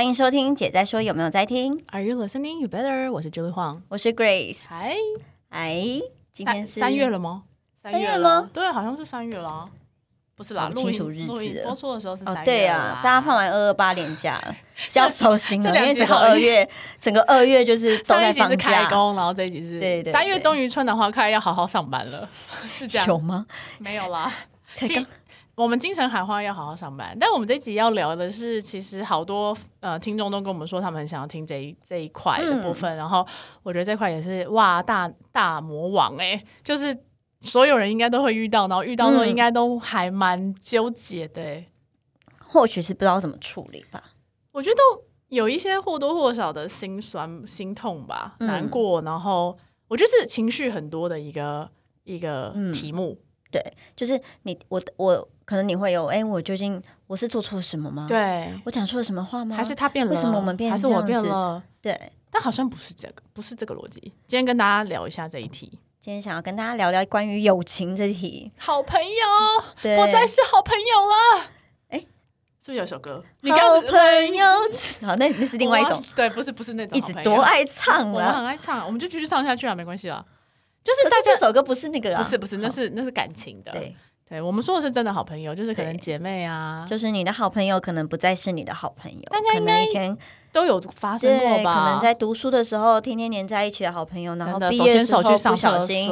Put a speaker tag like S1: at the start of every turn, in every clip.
S1: 欢迎收听姐在说，有没有在听
S2: ？Are you listening? You better。我是 Julie Huang。
S1: 我是 Grace。
S2: 嗨，
S1: 哎，今天是
S2: 三月了吗？
S1: 三月
S2: 了
S1: 吗？
S2: 对，好像是三月了啊。不是啦，
S1: 搞不
S2: 录
S1: 清楚日
S2: 音录音
S1: 子
S2: 播出的时候是
S1: 哦
S2: 三，月
S1: 对啊，大家放完二二八连假要收心了，因为整个二月，整个二月就是都在放
S2: 上一集是开
S1: 假，
S2: 工，然后这一集是
S1: 对对
S2: 三月
S1: 对
S2: 终于春暖花开，要好好上班了，是这样
S1: 有吗？
S2: 没有啦。其
S1: 才刚
S2: 我们精神喊话要好好上班，但我们这集要聊的是，其实好多呃听众都跟我们说，他们很想要听这一这一块的
S1: 嗯
S2: 部分。然后我觉得这块也是哇，大大魔王哎、就是所有人应该都会遇到，然后遇到之后
S1: 嗯
S2: 应该都还蛮纠结的、欸。
S1: 或许是不知道怎么处理吧。
S2: 我觉得都有一些或多或少的心酸、心痛吧，
S1: 嗯
S2: 难过，然后我觉得是情绪很多的一个一个
S1: 嗯
S2: 题目。
S1: 对，就是你我我可能你会有，哎，我究竟我是做错什么吗？，
S2: 对，
S1: 我讲错了什么话吗？
S2: 还是他变了？
S1: 为什么我们变
S2: 还是我变了？
S1: 对？
S2: 但好像不是这个，不是这个逻辑。今天跟大家聊一下这一题，
S1: 今天想要跟大家聊聊关于友情这题，
S2: 好朋友
S1: 对，
S2: 不再是好朋友了。
S1: 哎
S2: 是不是有首歌？你
S1: 好
S2: 刚
S1: 朋友，好，那那是另外一种
S2: 我，对，不是不是那种
S1: 一直多爱唱
S2: 我们。很爱唱，我们就继续唱下去啊，没关系啦。就是大
S1: 可是这首歌不是那个啊，
S2: 不是不是，那是那是感情的。
S1: 对，
S2: 对，我们说的是真的好朋友，就是可能姐妹啊，
S1: 就是你的好朋友可能不再是你的好朋友，可
S2: 大家应该
S1: 能以前
S2: 都有发生过
S1: 吧，可？能在读书的时候天天黏在一起的好朋友，然后毕业的时候不小
S2: 厕
S1: 心，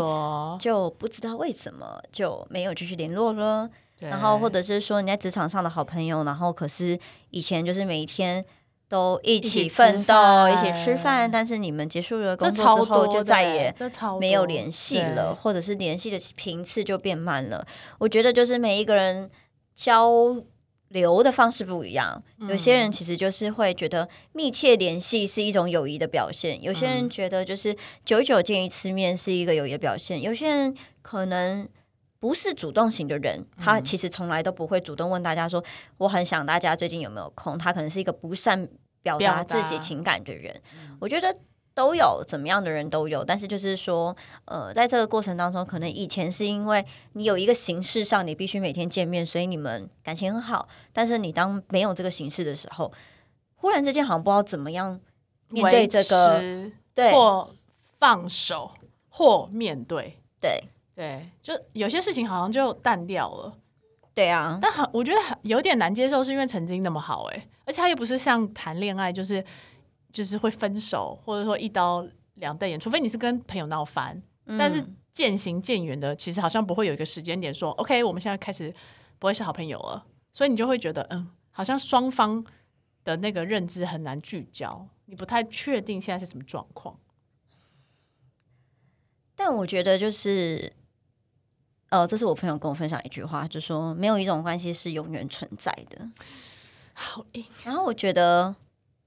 S1: 就不知道为什么就没有继续联络了。
S2: 对
S1: 然后或者是说你在职场上的好朋友，然后可是以前就是每一天都一
S2: 起
S1: 奋斗、一起吃饭，但是你们结束了工作之后就再也没有联系了，或者是联系的频次就变慢了。我觉得就是每一个人交流的方式不一样，有些
S2: 嗯
S1: 人其实就是会觉得密切联系是一种友谊的表现，有些
S2: 嗯
S1: 人觉得就是久久见一次面是一个友谊的表现，有些人可能。不是主动型的人，
S2: 嗯
S1: 他其实从来都不会主动问大家说我很想大家最近有没有空。他可能是一个不善表达自己情感的人。我觉得都有，怎么样的人都有，但是就是说，呃，在这个过程当中，可能以前是因为你有一个形式上，你必须每天见面，所以你们感情很好。但是你当没有这个形式的时候，忽然之间好像不知道怎么样面对这个，对
S2: 或放手，或面对。
S1: 对
S2: 对，就有些事情好像就淡掉了，
S1: 对啊，
S2: 但很我觉得很有点难接受，是因为曾经那么好哎、而且他又不是像谈恋爱，就是就是会分手，或者说一刀两瞪眼，除非你是跟朋友闹翻，但是
S1: 嗯
S2: 渐行渐远的，其实好像不会有一个时间点说，OK，我们现在开始不会是好朋友了，所以你就会觉得，嗯，好像双方的那个认知很难聚焦，你不太确定现在是什么状况。
S1: 但我觉得就是，呃，这是我朋友跟我分享一句话，就说没有一种关系是永远存在的。
S2: 好硬，
S1: 然后我觉得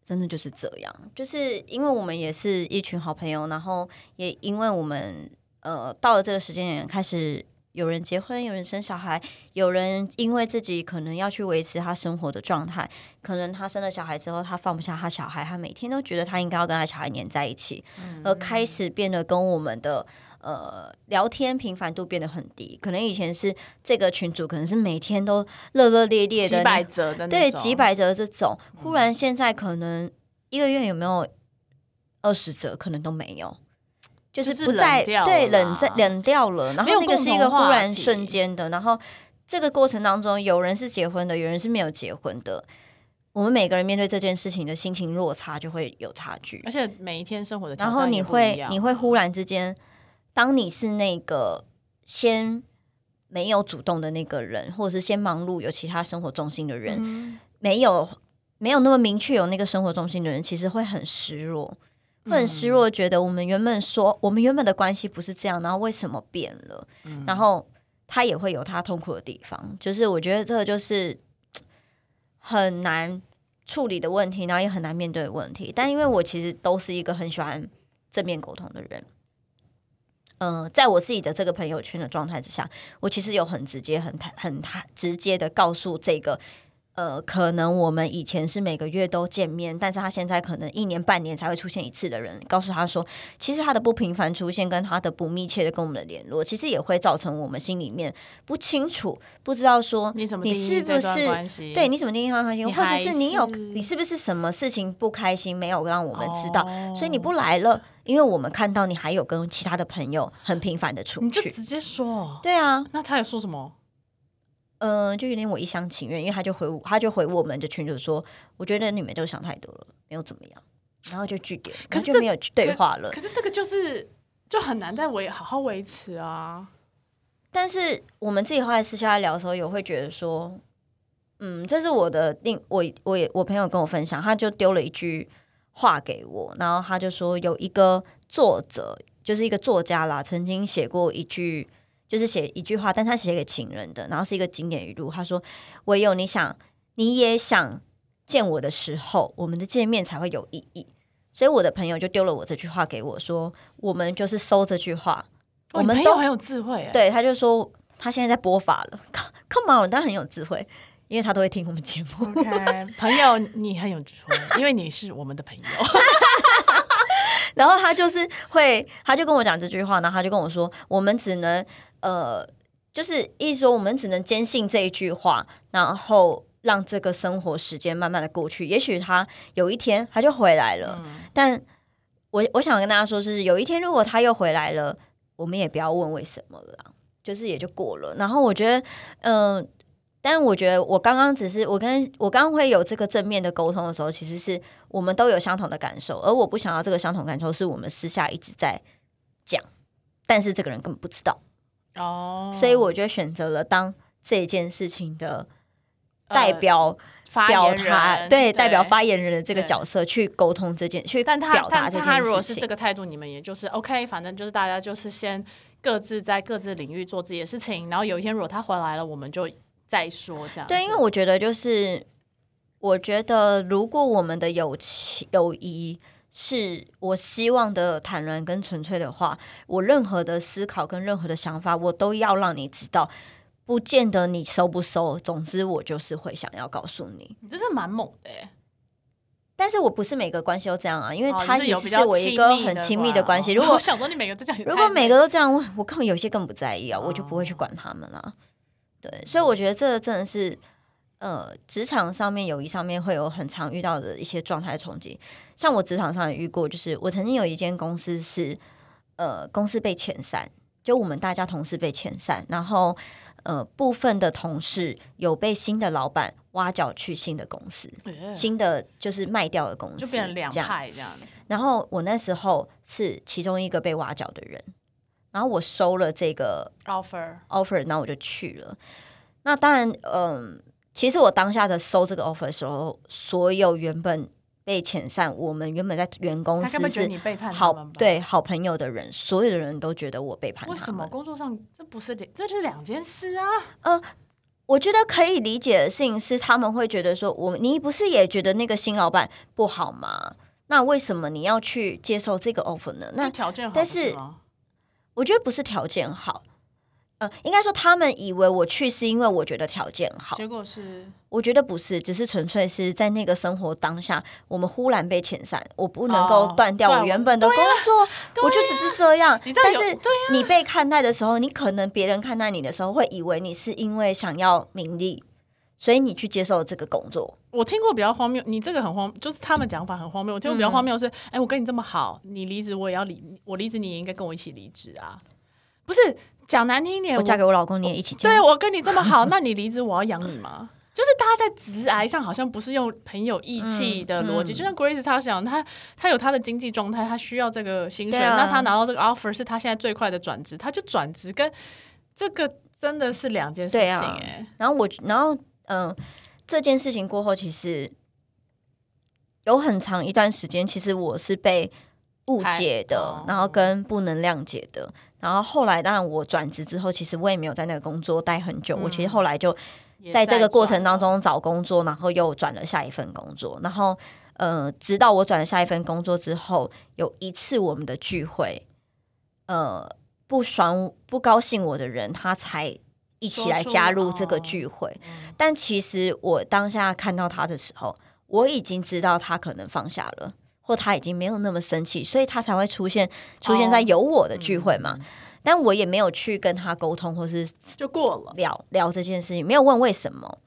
S1: 真的就是这样，就是因为我们也是一群好朋友，然后也因为我们呃到了这个时间点，开始有人结婚，有人生小孩，有人因为自己可能要去维持他生活的状态，可能他生了小孩之后，他放不下他小孩，他每天都觉得他应该要跟他小孩黏在一起，而开始变得跟我们的。呃，聊天频繁度变得很低，可能以前是这个群组，可能是每天都热热烈烈的，
S2: 几百折的
S1: 对，几百折这种，忽然现在可能一个月有没有二十折，可能都没有，就是不再对冷在冷掉了。然后那个是一个忽然瞬间的，然后这个过程当中，有人是结婚的，有人是没有结婚的。我们每个人面对这件事情的心情落差就会有差距，
S2: 而且每一天生活的
S1: 然后你会你会忽然之间，当你是那个先没有主动的那个人，或者是先忙碌有其他生活重心的人，
S2: 嗯
S1: 没有没有那么明确有那个生活重心的人，其实会很失落，会很失落，觉得我们原本说我们原本的关系不是这样，然后为什么变了？然后他也会有他痛苦的地方，就是我觉得这个就是很难处理的问题，然后也很难面对的问题。但因为我其实都是一个很喜欢正面沟通的人。嗯、在我自己的这个朋友圈的状态之下，我其实有很直接、很坦、很坦直接的告诉这个呃，可能我们以前是每个月都见面，但是他现在可能一年半年才会出现一次的人，告诉他说，其实他的不频繁出现跟他的不密切的跟我们的联络，其实也会造成我们心里面不清楚，不知道说
S2: 你怎么
S1: 你是不是对你怎么定义他关系，或者是你有你是不是什么事情不开心没有让我们知道，
S2: 哦
S1: 所以你不来了，因为我们看到你还有跟其他的朋友很频繁的出去，
S2: 你就直接说。
S1: 对啊，
S2: 那他有说什么？
S1: 嗯、就有点我一厢情愿，因为他就回我他就回我们的群主说，我觉得你们都想太多了，没有怎么样，然后就拒绝，
S2: 可是
S1: 就没有对话了
S2: 可。是这个就是就很难再维好好维持啊。
S1: 但是我们自己后来私下聊的时候，有会觉得说，嗯，这是我的另我我也我朋友跟我分享，他就丢了一句话给我，然后他就说有一个作者，就是一个作家啦，曾经写过一句，就是写一句话，但他写给情人的，然后是一个经典语录，他说：“唯有你想，你也想见我的时候，我们的见面才会有意义。”所以我的朋友就丢了我这句话给我说，我们就是收这句话，
S2: 哦
S1: 我们都
S2: 很有智慧哎。
S1: 对，他就说他现在在播法了，Come on，他很有智慧，因为他都会听我们节目。
S2: OK，朋友你很有智慧，因为你是我们的朋友。
S1: 然后他就是会，他就跟我讲这句话，然后他就跟我说，我们只能呃，就是意思说我们只能坚信这一句话，然后让这个生活时间慢慢的过去。也许他有一天他就回来了，但我我想跟大家说是，有一天如果他又回来了，我们也不要问为什么了，就是也就过了。然后我觉得，嗯、但我觉得我刚刚只是我跟我刚刚会有这个正面的沟通的时候，其实是我们都有相同的感受，而我不想要这个相同感受是我们私下一直在讲，但是这个人根本不知道，
S2: 哦，
S1: 所以我就选择了当这件事情的
S2: 呃
S1: 代表、
S2: 发
S1: 表
S2: 言
S1: 达，
S2: 人
S1: 对代表发言人的这个角色去沟通这件，去
S2: 但他
S1: 表达
S2: 但
S1: 这件事情。
S2: 他如果是这个态度，你们也就是 OK，反正就是大家就是先各自在各自领域做自己的事情，然后有一天如果他回来了，我们就再说这样。
S1: 对，因为我觉得就是，我觉得如果我们的友情友谊是我希望的坦然跟纯粹的话，我任何的思考跟任何的想法，我都要让你知道。不见得你收不收，总之我就是会想要告诉你。
S2: 你真是蛮猛的欸，
S1: 但是我不是每个关系都这样啊，因为
S2: 哦
S1: 他
S2: 也是
S1: 我一个很亲密的关系。
S2: 哦
S1: 如果
S2: 想说你每个都这样，
S1: 如果每个都这样，我我根本有些更不在意啊，我就不会去管他们啦。对，所以我觉得这真的是呃，职场上面、友谊上面会有很常遇到的一些状态冲击。像我职场上也遇过，就是我曾经有一间公司是呃，公司被遣散，就我们大家同事被遣散，然后呃，部分的同事有被新的老板挖角去新的公司，
S2: 呃
S1: 新的就是卖掉的公司，
S2: 就变成两派这样。
S1: 然后我那时候是其中一个被挖角的人，然后我收了这个
S2: offer
S1: offer，然后我就去了。那当然，嗯，其实我当下的收这个 offer 的时候，所有原本被遣散，我们原本在原公司
S2: 他根本觉得
S1: 是
S2: 你背叛他
S1: 好？对好朋友的人，所有的人都觉得我背叛他们。
S2: 为什么工作上这不是两这是两件事啊？
S1: 我觉得可以理解的事情是，他们会觉得说，我你不是也觉得那个新老板不好吗？那为什么你要去接受这个 offer 呢？那
S2: 那条件好，
S1: 但是我觉得不是条件好，呃，应该说他们以为我去是因为我觉得条件好，
S2: 结果是
S1: 我觉得不是，只是纯粹是在那个生活当下，我们忽然被遣散，我不能够
S2: 哦
S1: 断掉我原本的工作，
S2: 对
S1: 我就只是这样。但是你被看待的时候，你可能别人看待你的时候，会以为你是因为想要名利，所以你去接受这个工作。
S2: 我听过比较荒谬，你这个很荒，就是他们讲法很荒谬。我听过比较
S1: 嗯
S2: 荒谬是，哎、我跟你这么好，你离职我也要离，我离职你也应该跟我一起离职啊。不是讲难听一点，
S1: 我嫁给我老公，你也一起嫁。
S2: 对我跟你这么好，那你离职我要养你吗？就是大家在直癌上好像不是用很有义气的逻辑，
S1: 嗯嗯
S2: 就像 Grace 他想，他他有他的经济状态，他需要这个薪水，
S1: 啊
S2: 那他拿到这个 offer 是他现在最快的转职，他就转职，跟这个真的是两件事情
S1: 对啊
S2: 哎、
S1: 然后我，然后嗯、这件事情过后，其实有很长一段时间，其实我是被误解的，然后跟不能谅解的。然后后来，当然我转职之后，其实我也没有在那个工作待很久。我其实后来就在这个过程当，中找工作，然后又转了下一份工作。然后，呃，直到我转了下一份工作之后，有一次我们的聚会，呃，不爽不高兴我的人，他才一起来加入这个聚会。
S2: 嗯
S1: 但其实我当下看到他的时候，我已经知道他可能放下了，或他已经没有那么生气，所以他才会出现出现在有我的聚会嘛。但我也没有去跟他沟通，或是
S2: 就过了。
S1: 聊聊这件事情，没有问为什么。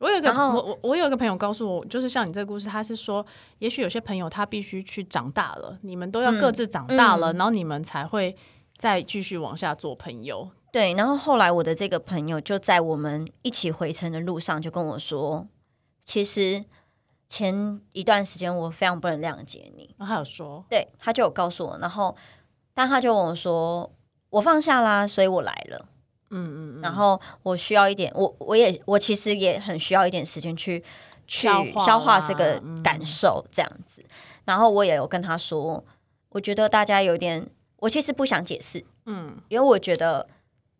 S2: 我有一个我我我有一个朋友告诉我，就是像你这个故事，他是说，也许有些朋友他必须去长大了，你们都要各自长大了，
S1: 嗯
S2: 然后你们才会再继续往下做朋友。
S1: 对，然后后来我的这个朋友就在我们一起回程的路上就跟我说，其实前一段时间我非常不能谅解你。
S2: 然后他有说，
S1: 对，他就有告诉我，然后但他就问我说，我放下啦，所以我来了。
S2: 嗯嗯嗯，
S1: 然后我需要一点，我我也我其实也很需要一点时间去去
S2: 消化
S1: 这个
S2: 嗯
S1: 感受，这样子。然后我也有跟他说，我觉得大家有点，我其实不想解释，
S2: 嗯，
S1: 因为我觉得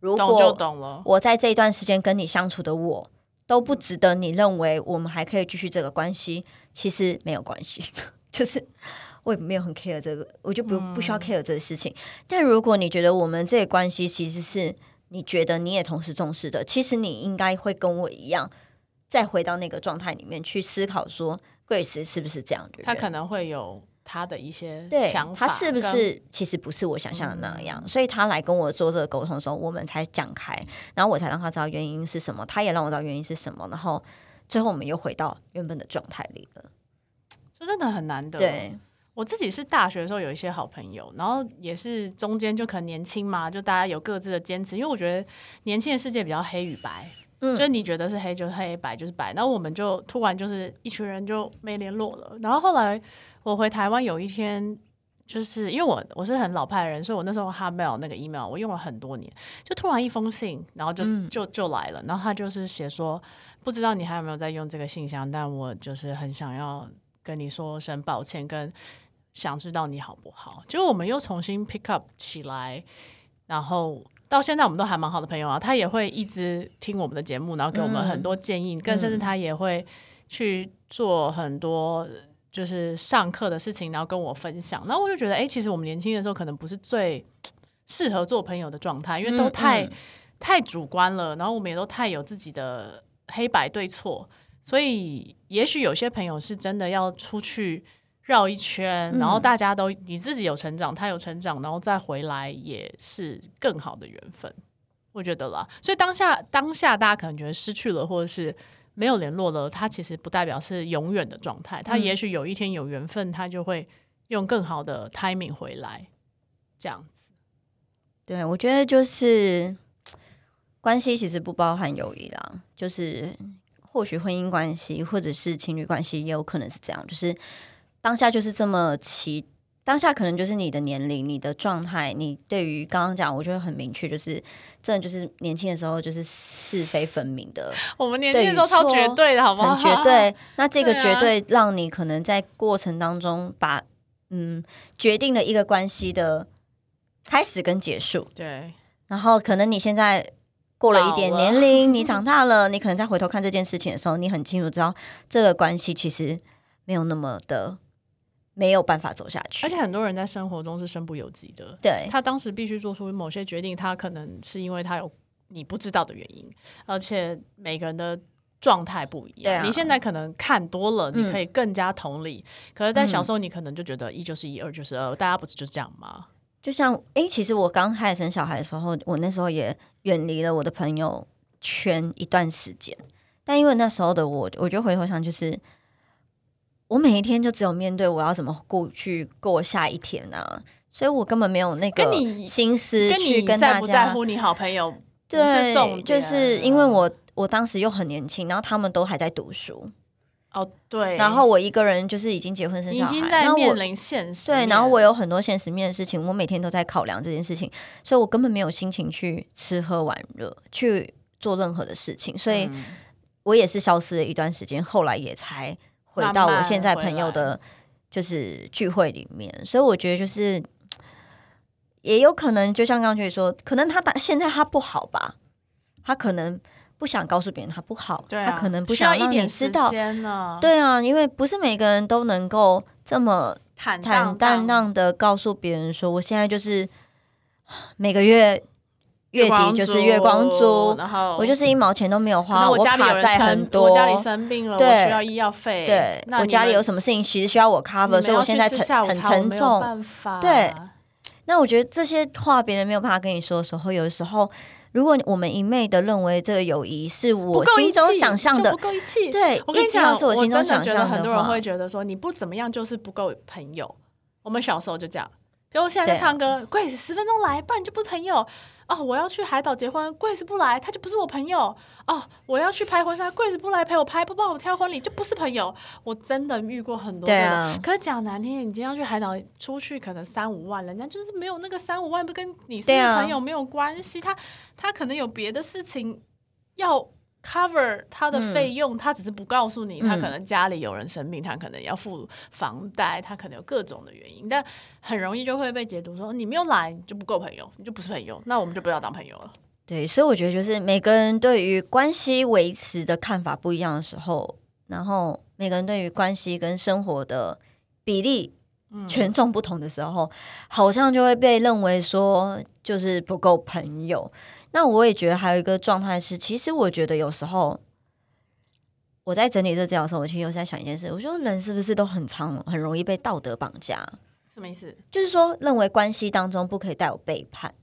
S1: 如
S2: 懂就
S1: 果
S2: 懂了。
S1: 我在这一段时间跟你相处的我都不值得你认为我们还可以继续这个关系，其实没有关系，就是我也没有很 care 这个，我就不、不需要 care 这个事情。但如果你觉得我们这个关系其实是你觉得你也同时重视的，其实你应该会跟我一样，再回到那个状态里面去思考说，Grace 是不是这样的人？
S2: 他可能会有他的一些
S1: 对
S2: 想法，
S1: 他是不？是其实不是我想象的那样，所以他来跟我做这个沟通的时候，我们才讲开，然后我才让他知道原因是什么，他也让我知道原因是什么，然后最后我们又回到原本的状态里了。
S2: 这真的很难得。
S1: 对，
S2: 我自己是大学的时候有一些好朋友，然后也是中间就可能年轻嘛，就大家有各自的坚持，因为我觉得年轻的世界比较黑与白，
S1: 嗯
S2: 就是你觉得是黑就是黑，白就是白，然后我们就突然就是一群人就没联络了，然后后来我回台湾有一天。就是因为我我是很老派的人，所以我那时候 Hotmail 那个 email 我用了很多年，就突然一封信，然后就、
S1: 嗯
S2: 就就来了，然后他就是写说，不知道你还有没有在用这个信箱，但我就是很想要跟你说声抱歉，跟想知道你好不好。结果我们又重新 pick up 起来，然后到现在我们都还蛮好的朋友啊。他也会一直听我们的节目，然后给我们很多建议，更甚至他也会去做很多就是上课的事情，然后跟我分享。然后我就觉得，哎、其实我们年轻的时候可能不是最适合做朋友的状态，因为都
S1: 嗯
S2: 太、
S1: 嗯
S2: 太主观了，然后我们也都太有自己的黑白对错。所以，也许有些朋友是真的要出去绕一圈，然后大家都你自己有成长，他有成长，然后再回来也是更好的缘分，我觉得啦。所以当下当下大家可能觉得失去了，或者是没有联络了，它其实不代表是永远的状态，他也许有一天有缘分，他就会用更好的 timing 回来，这样子。
S1: 对，我觉得就是关系其实不包含友谊啦，就是或许婚姻关系或者是情侣关系也有可能是这样，就是当下就是这么奇，当下可能就是你的年龄、你的状态，你对于刚刚讲，我觉得很明确，就是真的就是年轻的时候就是是非分明的，
S2: 我们年轻的时候超绝对的，好不好？
S1: 很绝对。那这个绝对让你可能在过程当中把嗯决定了一个关系的开始跟结束。
S2: 对，
S1: 然后可能你现在过了一点年龄，你长 大了，你可能再回头看这件事情的时候，你很清楚知道这个关系其实没有那么的没有办法走下去。
S2: 而且很多人在生活中是身不由己的，
S1: 对
S2: 他当时必须做出某些决定，他可能是因为他有你不知道的原因，而且每个人的状态不一样。
S1: 啊
S2: 你现在可能看多了，
S1: 嗯
S2: 你可以更加同理，可是，在小时候你可能就觉得一就是一，二就是二，大家不是就这样吗？
S1: 就像诶，其实我刚开始生小孩的时候，我那时候也远离了我的朋友圈一段时间。但因为那时候的我，我就回头想，就是我每一天就只有面对我要怎么过去过下一天啊，所以我根本没有那个心思
S2: 跟
S1: 去
S2: 你在不在
S1: 跟大家
S2: 乎你好朋友
S1: 对，就是因为我我当时又很年轻，然后他们都还在读书，
S2: 哦对，
S1: 然后我一个人就是已经结婚生小孩，
S2: 经在面临现实
S1: 对，然后我有很多现实面的事情，我每天都在考量这件事情，所以我根本没有心情去吃喝玩乐，去做任何的事情，所以
S2: 嗯。
S1: 我也是消失了一段时间，后来也才回到我现在朋友的，就是聚会里面，所以我觉得就是。也有可能，就像刚刚就说，可能他打现在他不好吧，他可能不想告诉别人他不好，
S2: 对啊，
S1: 他可能不想让你知道，对啊，因为不是每个人都能够这么
S2: 坦
S1: 坦
S2: 荡
S1: 荡荡的告诉别人说，我现在就是每个月月底就是月光族，
S2: 然后
S1: 我就是一毛钱都没有花，
S2: 我家里
S1: 很多，
S2: 我家里生病了，我
S1: 对
S2: 需要医药费，
S1: 对我家里有什么事情其实需要我 cover，所以我现在很沉重。
S2: 办法，
S1: 对那我觉得这些话别人没有办法跟你说的时候，有的时候，如果我们一昧的认为这个友谊是我心中想象的
S2: 不，够义气。
S1: 对，
S2: 我跟你讲，
S1: 是我心中想象
S2: 觉得很多人会觉得说你不怎么样就是不够朋友。我们小时候就这样，比如我现在唱歌，Grace 十分钟来，不然就不朋友。哦，我要去海岛结婚，Grace 不来，他就不是我朋友。哦，我要去拍婚纱，Grace 不来陪我拍，不帮我挑婚礼，就不是朋友。我真的遇过很多这种。
S1: 对啊
S2: 可是讲难听点，你今天要去海岛出去，可能三五万，人家就是没有那个三五万，不跟你是朋友没有关系。他他可能有别的事情要 cover 他的费用，他只是不告诉你，他
S1: 嗯
S2: 可能家里有人生病，他可能要付房贷，他可能有各种的原因，但很容易就会被解读说你没有来你就不够朋友，你就不是朋友，那我们就不要当朋友了。
S1: 对，所以我觉得就是每个人对于关系维持的看法不一样的时候，然后每个人对于关系跟生活的比例
S2: 嗯
S1: 权重不同的时候，好像就会被认为说就是不够朋友。那我也觉得还有一个状态是，其实我觉得有时候我在整理这资料的时候，我其实有在想一件事，我说人是不是都很常很容易被道德绑架？
S2: 什么意思？
S1: 就是说，认为关系当中不可以带有背叛。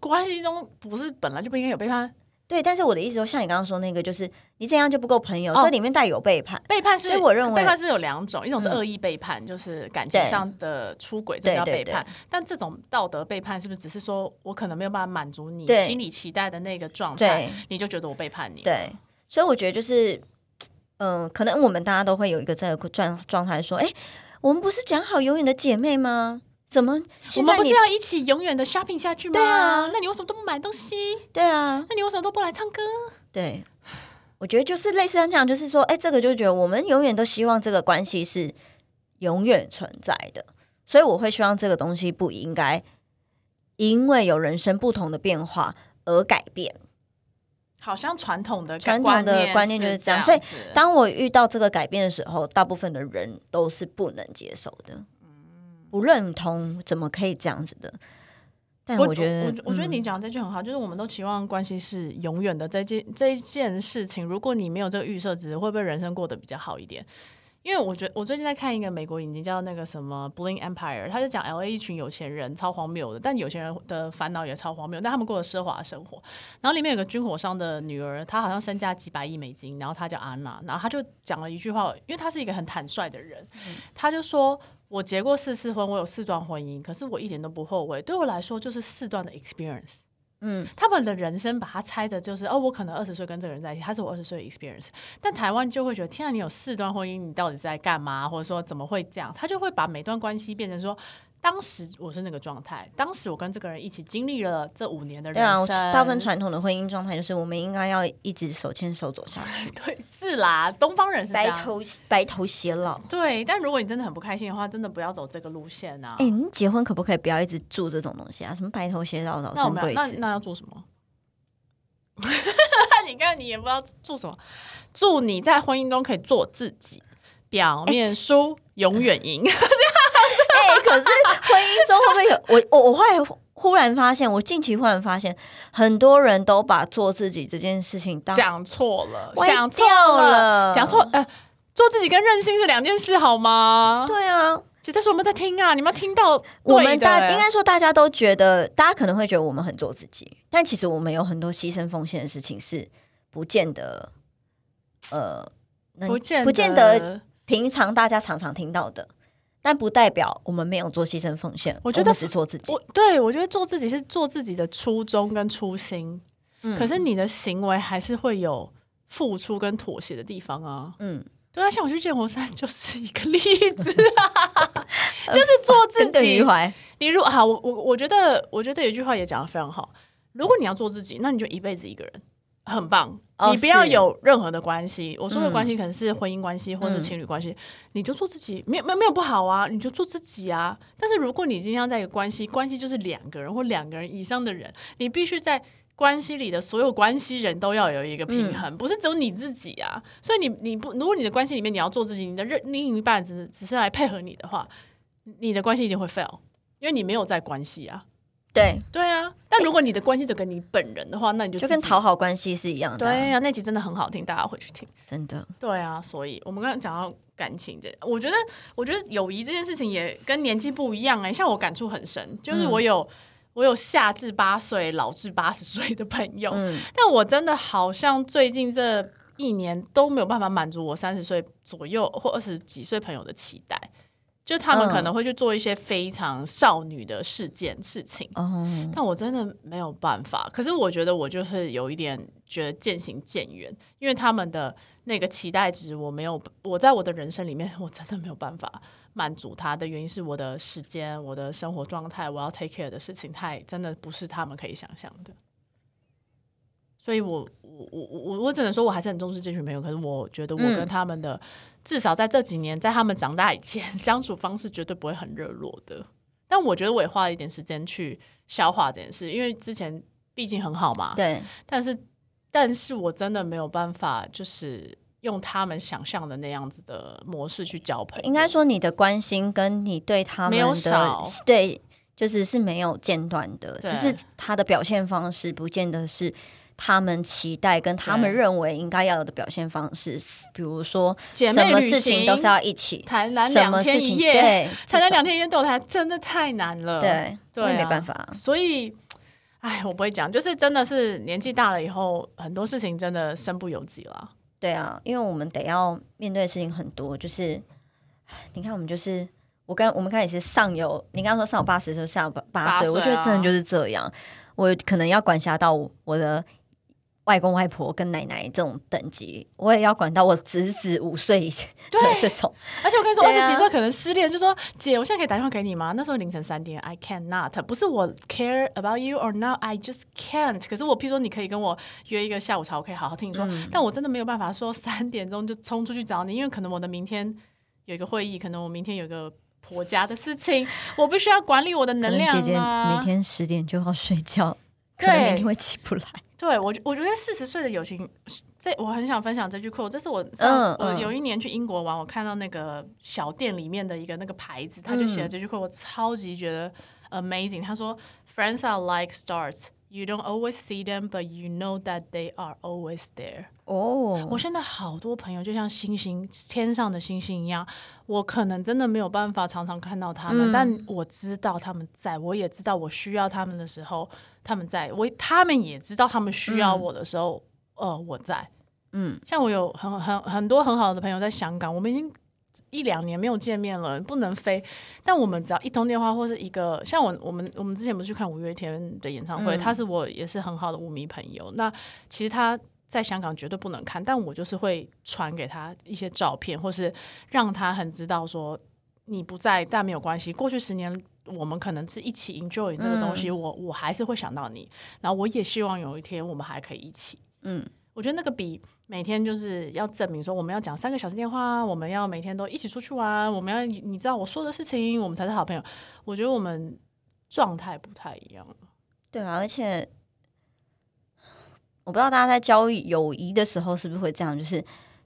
S2: 关系中不是本来就不应该有背叛？
S1: 对，但是我的意思说，像你刚刚说那个，就是你这样就不够朋友，
S2: 哦
S1: 这里面带有背叛。
S2: 背叛是，
S1: 所以我认为
S2: 背叛是不是有两种？一种是
S1: 嗯
S2: 恶意背叛，就是感情上的出轨，这叫背叛。但这种道德背叛是不是只是说我可能没有办法满足你心里期待的那个状态，你就觉得我背叛你？
S1: 对，所以我觉得就是，嗯、可能我们大家都会有一个这个状状态，说，哎、我们不是讲好永远的姐妹吗？怎么
S2: 我
S1: 现在你
S2: 们不是要一起永远的 shopping 下去吗？
S1: 对啊
S2: 那你为什么都不买东西？
S1: 对啊？
S2: 那你为什么都不来唱歌？
S1: 对，我觉得就是类似像这样，就是说，哎、这个就觉得我们永远都希望这个关系是永远存在的，所以我会希望这个东西不应该因为有人生不同的变化而改变。
S2: 好像传统的
S1: 传统的观
S2: 观
S1: 念就是
S2: 这
S1: 这样所以当我遇到这个改变的时候，大部分的人都是不能接受的，不认同，怎么可以这样子的？但
S2: 我
S1: 我觉得，
S2: 我我觉得
S1: 嗯
S2: 你讲的这句很好，就是我们都期望关系是永远的。这件这一件事情，如果你没有这个预设值，会不会人生过得比较好一点？因为我觉得我最近在看一个美国影集，叫那个什么《Bling Empire》，他就讲 L A 一群有钱人超荒谬的，但有钱人的烦恼也超荒谬，但他们过着奢华的生活。然后里面有个军火商的女儿，她好像身价几百亿美金，然后她叫安娜，然后她就讲了一句话，因为她是一个很坦率的人，她就说。我结过四次婚，我有四段婚姻，可是我一点都不后悔。对我来说，就是四段的 experience。
S1: 嗯，
S2: 他们的人生把它拆的就是哦，我可能二十岁跟这个人在一起，他是我二十岁的 experience。但台湾就会觉得，天啊，你有四段婚姻，你到底在干嘛？或者说怎么会这样？他就会把每段关系变成说，当时我是那个状态，当时我跟这个人一起经历了这五年的
S1: 对啊
S2: 人生。，
S1: 大部分传统的婚姻状态就是我们应该要一直手牵手走下去，
S2: 对是啦，东方人是。
S1: 白头白头偕老。
S2: 对，但如果你真的很不开心的话，真的不要走这个路线啊。
S1: 哎、你结婚可不可以不要一直住这种东西啊？什么白头偕老、早
S2: 那我们那
S1: 生贵子？
S2: 那要做什么？你看你也不知道做什么，祝你在婚姻中可以做自己，表面输、永远赢。
S1: 哎、可是婚姻中会不会有我我我后来忽然发现，我近期忽然发现，很多人都把做自己这件事情当
S2: 讲错了，
S1: 歪
S2: 想错
S1: 掉
S2: 了，讲错。呃，做自己跟任性是两件事，好吗？
S1: 对啊，
S2: 其实我们在听啊，你们要听到
S1: 我们大应该说大家都觉得，大家可能会觉得我们很做自己，但其实我们有很多牺牲奉献的事情是不见得，呃，能
S2: 不见
S1: 不见得平常大家常常听到的，但不代表我们没有做牺牲奉献，
S2: 我觉得
S1: 们只做自己
S2: 我。对我觉得做自己是做自己的初衷跟初心，
S1: 嗯
S2: 可是你的行为还是会有付出跟妥协的地方啊。
S1: 嗯，
S2: 对啊，像我去剑湖山就是一个例子啊，就是做自己。
S1: 怀。
S2: 你如好，我我我觉得，我觉得有一句话也讲的非常好。如果你要做自己，那你就一辈子一个人，很棒。
S1: 哦
S2: 你不要有任何的关系，我说的
S1: 嗯
S2: 关系可能是婚姻关系或者
S1: 嗯
S2: 情侣关系，你就做自己，没有没有没有不好啊，你就做自己啊。但是如果你今天要在一个关系，关系就是两个人或两个人以上的人，你必须在关系里的所有关系人都要有一个平衡，不是只有你自己啊。所以你你不，如果你的关系里面你要做自己，你的任另一半只只是来配合你的话，你的关系一定会 fail，因为你没有在关系啊。
S1: 对，
S2: 对啊，但如果你的关系只跟你本人的话，那你就
S1: 就跟讨好关系是一样的。啊、
S2: 对啊，那集真的很好听，大家回去听。
S1: 真的，
S2: 对啊，所以我们刚刚讲到感情这，我觉得，我觉得友谊这件事情也跟年纪不一样哎、像我感触很深，就是我有、我有下至八岁，老至八十岁的朋友，
S1: 嗯，
S2: 但我真的好像最近这一年都没有办法满足我三十岁左右或二十几岁朋友的期待，就他们
S1: 嗯
S2: 可能会去做一些非常少女的事件事情，
S1: 哦，
S2: 但我真的没有办法。可是我觉得我就是有一点觉得渐行渐远，因为他们的那个期待值，我没有，我在我的人生里面，我真的没有办法满足他的原因是我的时间、我的生活状态，我要 take care 的事情太真的不是他们可以想象的。所以我我我我我只能说我还是很重视这群朋友，可是我觉得我跟
S1: 嗯
S2: 他们的、至少在这几年，在他们长大以前 相处方式绝对不会很热络的。但我觉得我也花了一点时间去消化这件事，因为之前毕竟很好嘛，
S1: 对，
S2: 但是但是我真的没有办法，就是用他们想象的那样子的模式去交朋友。
S1: 应该说你的关心跟你对他们
S2: 没有
S1: 的
S2: 少
S1: 对，就是是没有间断的，只是他的表现方式不见得是。他们期待跟他们
S2: 对
S1: 认为应该要有的表现方式，比如说什么事情都是要一起，
S2: 台南
S1: 什
S2: 两
S1: 么事情
S2: 天一夜，
S1: 对，
S2: 台南两天一夜对真的太难了。
S1: 对，
S2: 对
S1: 我也没
S2: 啊
S1: 办法。
S2: 所以，哎，我不会讲，就是真的是年纪大了以后，很多事情真的身不由己了。
S1: 对啊，因为我们得要面对的事情很多，就是你看，我们就是我刚我们刚才也是上有，你刚刚说上有八十岁，下有八八岁，
S2: 八岁啊
S1: 我觉得真的就是这样。我可能要管辖到我的外公外婆跟奶奶这种等级，我也要管到我侄子五岁以前的这种。
S2: 而且我跟你说，二十几岁可能失恋，就说姐，我现在可以打电话给你吗？那时候凌晨三点，I cannot，不是我 care about you or not，I just can't。可是我譬如说，你可以跟我约一个下午茶，我可以好好听你说，
S1: 嗯
S2: 但我真的没有办法说三点钟就冲出去找你，因为可能我的明天有一个会议，可能我明天有个婆家的事情，我必须要管理我的能量
S1: 姐姐
S2: 啊。
S1: 每天十点就要睡觉，可能
S2: 对
S1: 明天会起不来。
S2: 对我，我觉得四十岁的友情，这我很想分享这句 quote。这是我上、我有一年去英国玩，我看到那个小店里面的一个那个牌子，他就写了
S1: 嗯
S2: 这句 quote，、我超级觉得 amazing。他说：“Friends are like stars.” You don't always see them, but you know that they are always there.
S1: 哦
S2: 我现在好多朋友就像星星，天上的星星一样，我可能真的没有办法常常看到他们，
S1: 嗯
S2: 但我知道他们在，我也知道我需要他们的时候他们在，我他们也知道他们需要我的时候，呃，我在。
S1: 嗯，
S2: 像我有很很很多很好的朋友在香港，我们已经一两年没有见面了，不能飞，但我们只要一通电话或是一个，像我我们我们之前不是去看五月天的演唱会，
S1: 嗯
S2: 他是我也是很好的舞迷朋友，那其实他。在香港绝对不能看，但我就是会传给他一些照片，或是让他很知道说你不在，但没有关系。过去十年我们可能是一起 enjoy 这个东西，我我还是会想到你，然后我也希望有一天我们还可以一起。
S1: 嗯，
S2: 我觉得那个比每天就是要证明说我们要讲三个小时电话，我们要每天都一起出去玩，我们要你知道我说的事情，我们才是好朋友。我觉得我们状态不太一样。
S1: 对啊，而且我不知道大家在交友谊的时候是不是会这样，就是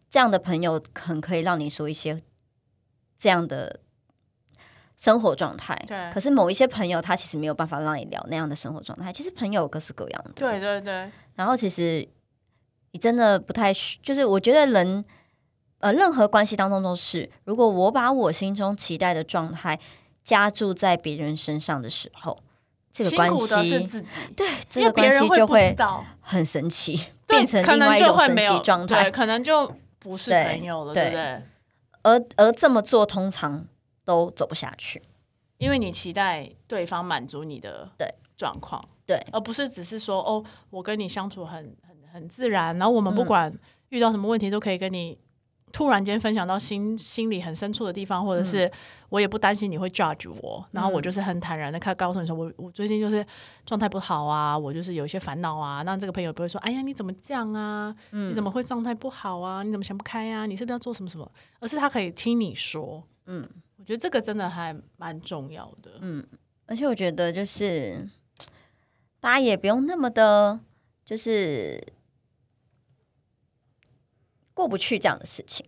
S1: 这样的朋友很可以让你说一些这样的生活状态。
S2: 对
S1: 可是某一些朋友他其实没有办法让你聊那样的生活状态。其实朋友各式各样的，
S2: 对对对，
S1: 然后其实你真的不太需，就是我觉得人呃任何关系当中都是，如果我把我心中期待的状态加注在别人身上的时候，这个关系对这个关系就会，很神奇，变成另外一种神奇状，态。
S2: 可能就不是朋友了，
S1: 对
S2: 对不对？
S1: 而而这么做通常都走不下去。
S2: 因为你期待对方满足你的
S1: 对。
S2: 状况，
S1: 对，
S2: 而不是只是说哦，我跟你相处很很很自然，然后我们不
S1: 嗯。
S2: 管遇到什么问题都可以跟你突然间分享到心心里很深处的地方，或者
S1: 嗯。
S2: 是我也不担心你会 judge 我，然后我就是很坦然的开告诉你说我我最近就是状态不好啊，我就是有一些烦恼啊，那这个朋友不会说哎呀你怎么这样啊，
S1: 嗯。
S2: 你怎么会状态不好啊，你怎么想不开啊，你是不是要做什么什么，而是他可以听你说，
S1: 嗯。
S2: 我觉得这个真的还蛮重要的。
S1: 嗯，而且我觉得就是大家也不用那么的，就是过不去这样的事情。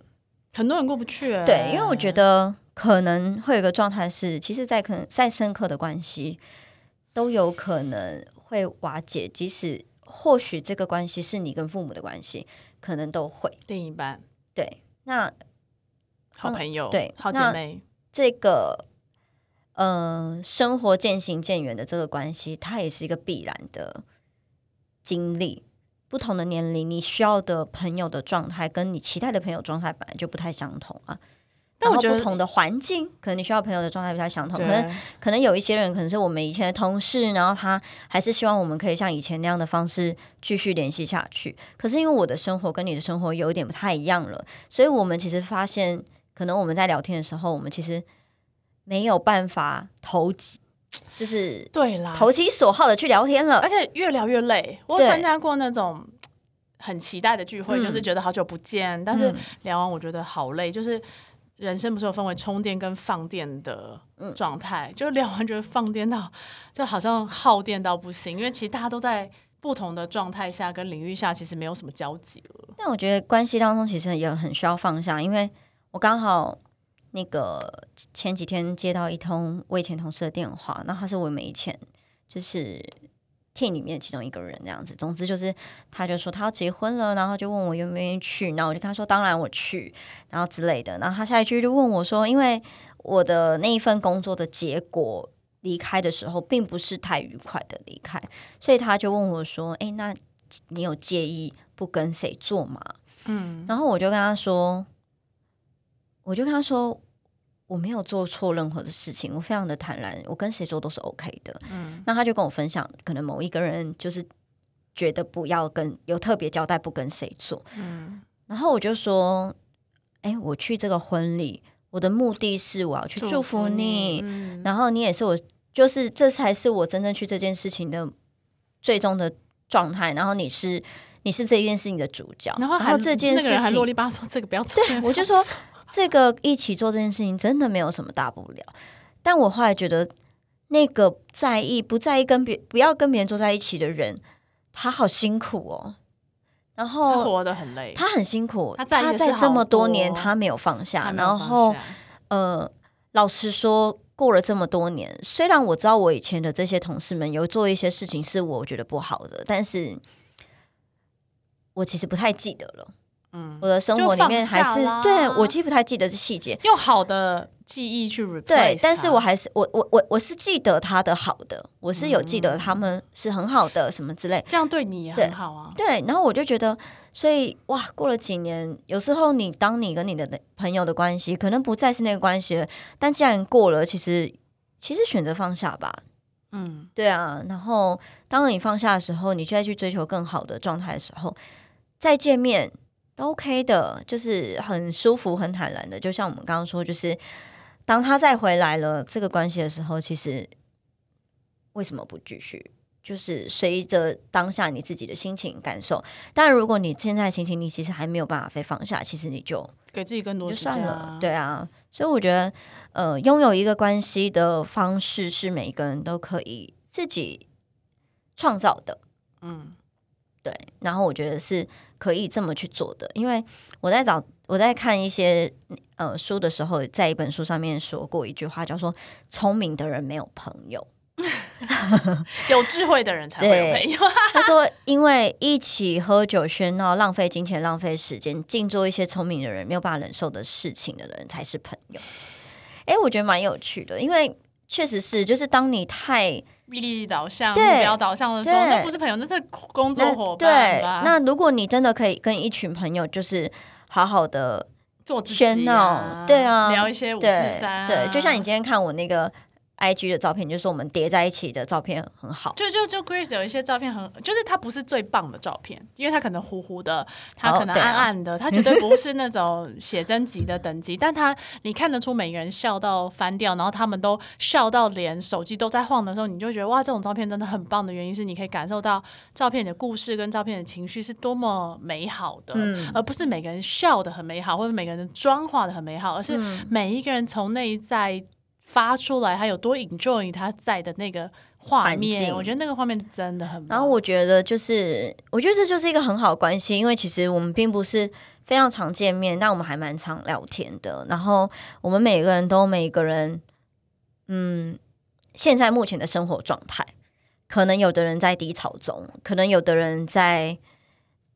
S2: 很多人过不去、欸，
S1: 对，因为我觉得可能会有一个状态是，其实，在可能再深刻的关系，都有可能会瓦解，即使或许这个关系是你跟父母的关系，可能都会
S2: 另一半、
S1: 对。那
S2: 好朋友、
S1: 对
S2: 好姐妹，
S1: 这个，呃，生活渐行渐远的这个关系，它也是一个必然的经历。不同的年龄，你需要的朋友的状态，跟你期待的朋友状态本来就不太相同啊。然后
S2: 但我觉得
S1: 不同的环境，可能你需要朋友的状态不太相同。可能，可能有一些人可能是我们以前的同事，然后他还是希望我们可以像以前那样的方式继续联系下去。可是因为我的生活跟你的生活有一点不太一样了，所以我们其实发现，可能我们在聊天的时候，我们其实没有办法投机，就是
S2: 对啦，
S1: 投其所好的去聊天了
S2: 而。且越聊越累。我参加过那种很期待的聚会，
S1: 嗯
S2: 就是觉得好久不见，但是
S1: 嗯
S2: 聊完我觉得好累。就是人生不是有分为充电跟放电的
S1: 嗯
S2: 状态，就聊完觉得放电到就好像耗电到不行，因为其实大家都在不同的状态下跟领域下，其实没有什么交集了。
S1: 但我觉得关系当中其实也很需要放下，因为我刚好那个前几天接到一通我以前同事的电话，那他是我们以前就是 team 里面其中一个人这样子。总之就是，他就说他要结婚了，然后就问我愿不愿意去，然后我就跟他说当然我去，然后之类的。然后他下一句就问我说，因为我的那一份工作的结果。离开的时候并不是太愉快的离开，所以他就问我说：“诶，那你有介意不跟谁做吗？”
S2: 嗯，
S1: 然后我就跟他说，我就跟他说，我没有做错任何的事情，我非常的坦然，我跟谁做都是 OK 的。
S2: 嗯，
S1: 那他就跟我分享，可能某一个人就是觉得不要跟有特别交代不跟谁做，
S2: 嗯，
S1: 然后我就说，哎，我去这个婚礼，我的目的是我要去祝福你，
S2: 嗯
S1: 然后你也是我，就是这才是我真正去这件事情的最终的状态，然后你是。你是这件事情的主角，
S2: 然后还
S1: 这件事
S2: 那个人还啰，里吧嗦，这个不要做，
S1: 对我就说这个一起做这件事情真的没有什么大不了。但我后来觉得，那个在意不在意跟别不要跟别人坐在一起的人，他好辛苦哦。然
S2: 他
S1: 后
S2: 活得很累，
S1: 他很辛苦，
S2: 他在
S1: 这么多年他没有放下，然后呃，老实说，过了这么多年，虽然我知道我以前的这些同事们有做一些事情是我觉得不好的，但是我其实不太记得了。
S2: 嗯，
S1: 我的生活里面还是对我其实不太记得这细节。
S2: 用好的记忆去 replace
S1: 对，但是我还是我我我我是记得他的好的，我是有记得
S2: 嗯
S1: 他们是很好的什么之类。
S2: 这样对你也很好啊。
S1: 对，然后我就觉得，所以哇，过了几年，有时候你当你跟你的朋友的关系可能不再是那个关系了，但既然过了，其实其实选择放下吧。
S2: 嗯，
S1: 对啊，然后当你放下的时候，你就再去追求更好的状态的时候，再见面都 OK 的，就是很舒服、很坦然的。就像我们刚刚说，就是当他再回来了这个关系的时候，其实为什么不继续？就是随着当下你自己的心情感受。当然，如果你现在心情你其实还没有办法被放下，其实你就
S2: 给自己更多
S1: 就
S2: 时间
S1: 算了
S2: 啊。，
S1: 对啊，所以我觉得，呃，拥有一个关系的方式是每一个人都可以自己创造的，
S2: 嗯，
S1: 对。然后我觉得是可以这么去做的，因为我在找我在看一些呃书的时候，在一本书上面说过一句话，叫做“聪明的人没有朋友”。
S2: 有智慧的人才会有朋友。
S1: 他说：“因为一起喝酒喧闹、浪费金钱、浪费时间，净做一些聪明的人没有办法忍受的事情的人才是朋友。”哎，我觉得蛮有趣的，因为确实是，就是当你太
S2: 利益导向、目
S1: 对
S2: 标导向的时候，
S1: 对
S2: 那不是朋友，那是工作伙伴对？，
S1: 那如果你真的可以跟一群朋友，就是好好的
S2: 做
S1: 喧闹
S2: 啊
S1: 对啊
S2: 聊一些五四
S1: 对
S2: 三、啊，
S1: 对，就像你今天看我那个 IG 的照片，就是我们叠在一起的照片很好。
S2: 就就就 Grace 有一些照片很，就是它不是最棒的照片，因为它可能糊糊的，它可能暗暗的，它绝对不是那种写真集的等级，但它你看得出每个人笑到翻掉，然后他们都笑到连手机都在晃的时候，你就觉得哇，这种照片真的很棒的原因是你可以感受到照片的故事跟照片的情绪是多么美好的，
S1: 嗯
S2: 而不是每个人笑的很美好，或者每个人的妆化的很美好，而是
S1: 嗯
S2: 每一个人从内在发出来，他有多 enjoy 他在的那个画面，我觉得那个画面真的很。
S1: 然后我觉得就是，我觉得这就是一个很好的关系，因为其实我们并不是非常常见面，但我们还蛮常聊天的。然后我们每个人都每个人，嗯，现在目前的生活状态，可能有的人在低潮中，可能有的人在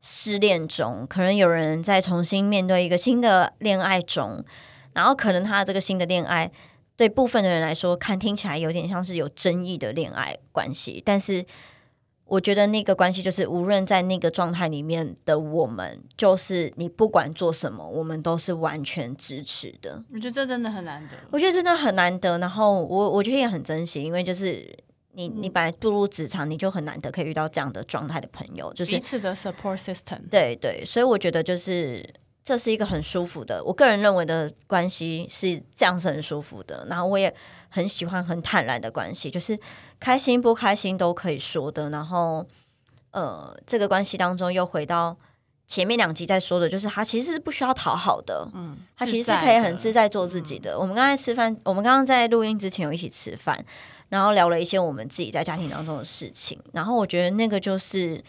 S1: 失恋中，可能有人在重新面对一个新的恋爱中，然后可能他这个新的恋爱对部分的人来说，看听起来有点像是有争议的恋爱关系，但是。我觉得那个关系就是，无论在那个状态里面的我们，就是你不管做什么，我们都是完全支持的。
S2: 我觉得这真的很难得。
S1: 我觉得真的很难得。然后我我觉得也很珍惜，因为就是你你本来步入职场，你就很难得可以遇到这样的状态的朋友，就是
S2: 彼此的 support system。
S1: 对对，所以我觉得就是这是一个很舒服的。我个人认为的关系是这样是很舒服的。然后我也。很喜欢很坦然的关系，就是开心不开心都可以说的。然后，呃，这个关系当中又回到前面两集在说的，就是他其实是不需要讨好的，嗯，他其实是可以很自在做自己的。我们刚才吃饭，我们刚刚在录音之前有一起吃饭，然后聊了一些我们自己在家庭当中的事情。然后我觉得那个就是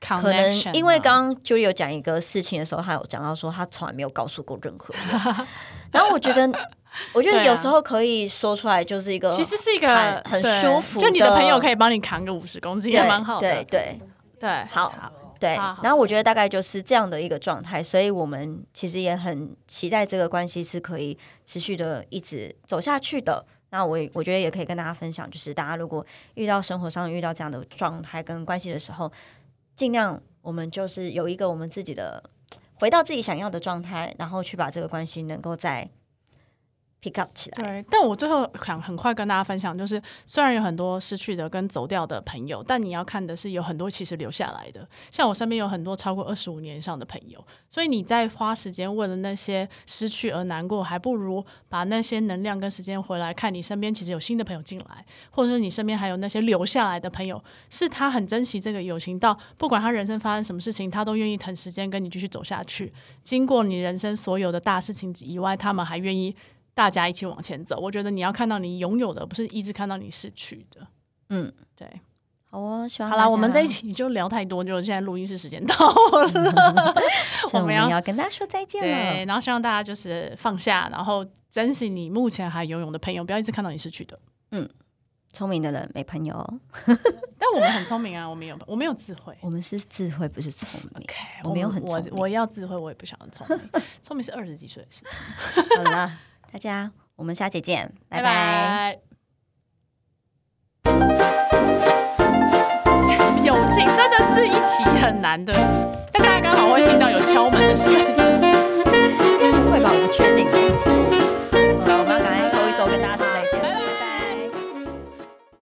S1: 可能因为刚刚就有讲一个事情的时候，他有讲到说他从来没有告诉过任何人。然后我觉得。我觉得有时候可以说出来，就是一个
S2: 其实是一个
S1: 很舒服，
S2: 就你的朋友可以帮你扛个五十公斤，也蛮好的。
S1: 对对
S2: 对，
S1: 好对。然后我觉得大概就是这样的一个状态，所以我们其实也很期待这个关系是可以持续的一直走下去的。那我我觉得也可以跟大家分享，就是大家如果遇到生活上遇到这样的状态跟关系的时候，尽量我们就是有一个我们自己的回到自己想要的状态，然后去把这个关系能够在。Pick up 起来。
S2: 对，但我最后想很快跟大家分享，就是虽然有很多失去的跟走掉的朋友，但你要看的是有很多其实留下来的。像我身边有很多超过二十五年以上的朋友，所以你在花时间为了那些失去而难过，还不如把那些能量跟时间回来看你身边其实有新的朋友进来，或者是你身边还有那些留下来的朋友，是他很珍惜这个友情，到不管他人生发生什么事情，他都愿意腾时间跟你继续走下去。经过你人生所有的大事情以外，他们还愿意。大家一起往前走，我觉得你要看到你拥有的，不是一直看到你失去的。
S1: 嗯，
S2: 对，
S1: 好哦，
S2: 好了，我们在一起就聊太多，就现在录音室时间到了，
S1: 我们要跟大家说再见了。
S2: 对，然后希望大家就是放下，然后珍惜你目前还拥有的朋友，不要一直看到你失去的。
S1: 嗯，聪明的人没朋友，
S2: 但我们很聪明啊，我们有，我们有智慧，
S1: 我们是智慧，不是聪明。
S2: OK，
S1: 我没有很
S2: 我我要智慧，我也不想聪明，聪明是二十几岁的事
S1: 情。好了。大家，我们下期见，拜拜。
S2: 友情真的是一题很难的，但大家刚好会听到有敲门的声音，
S1: 会吧？我不确定。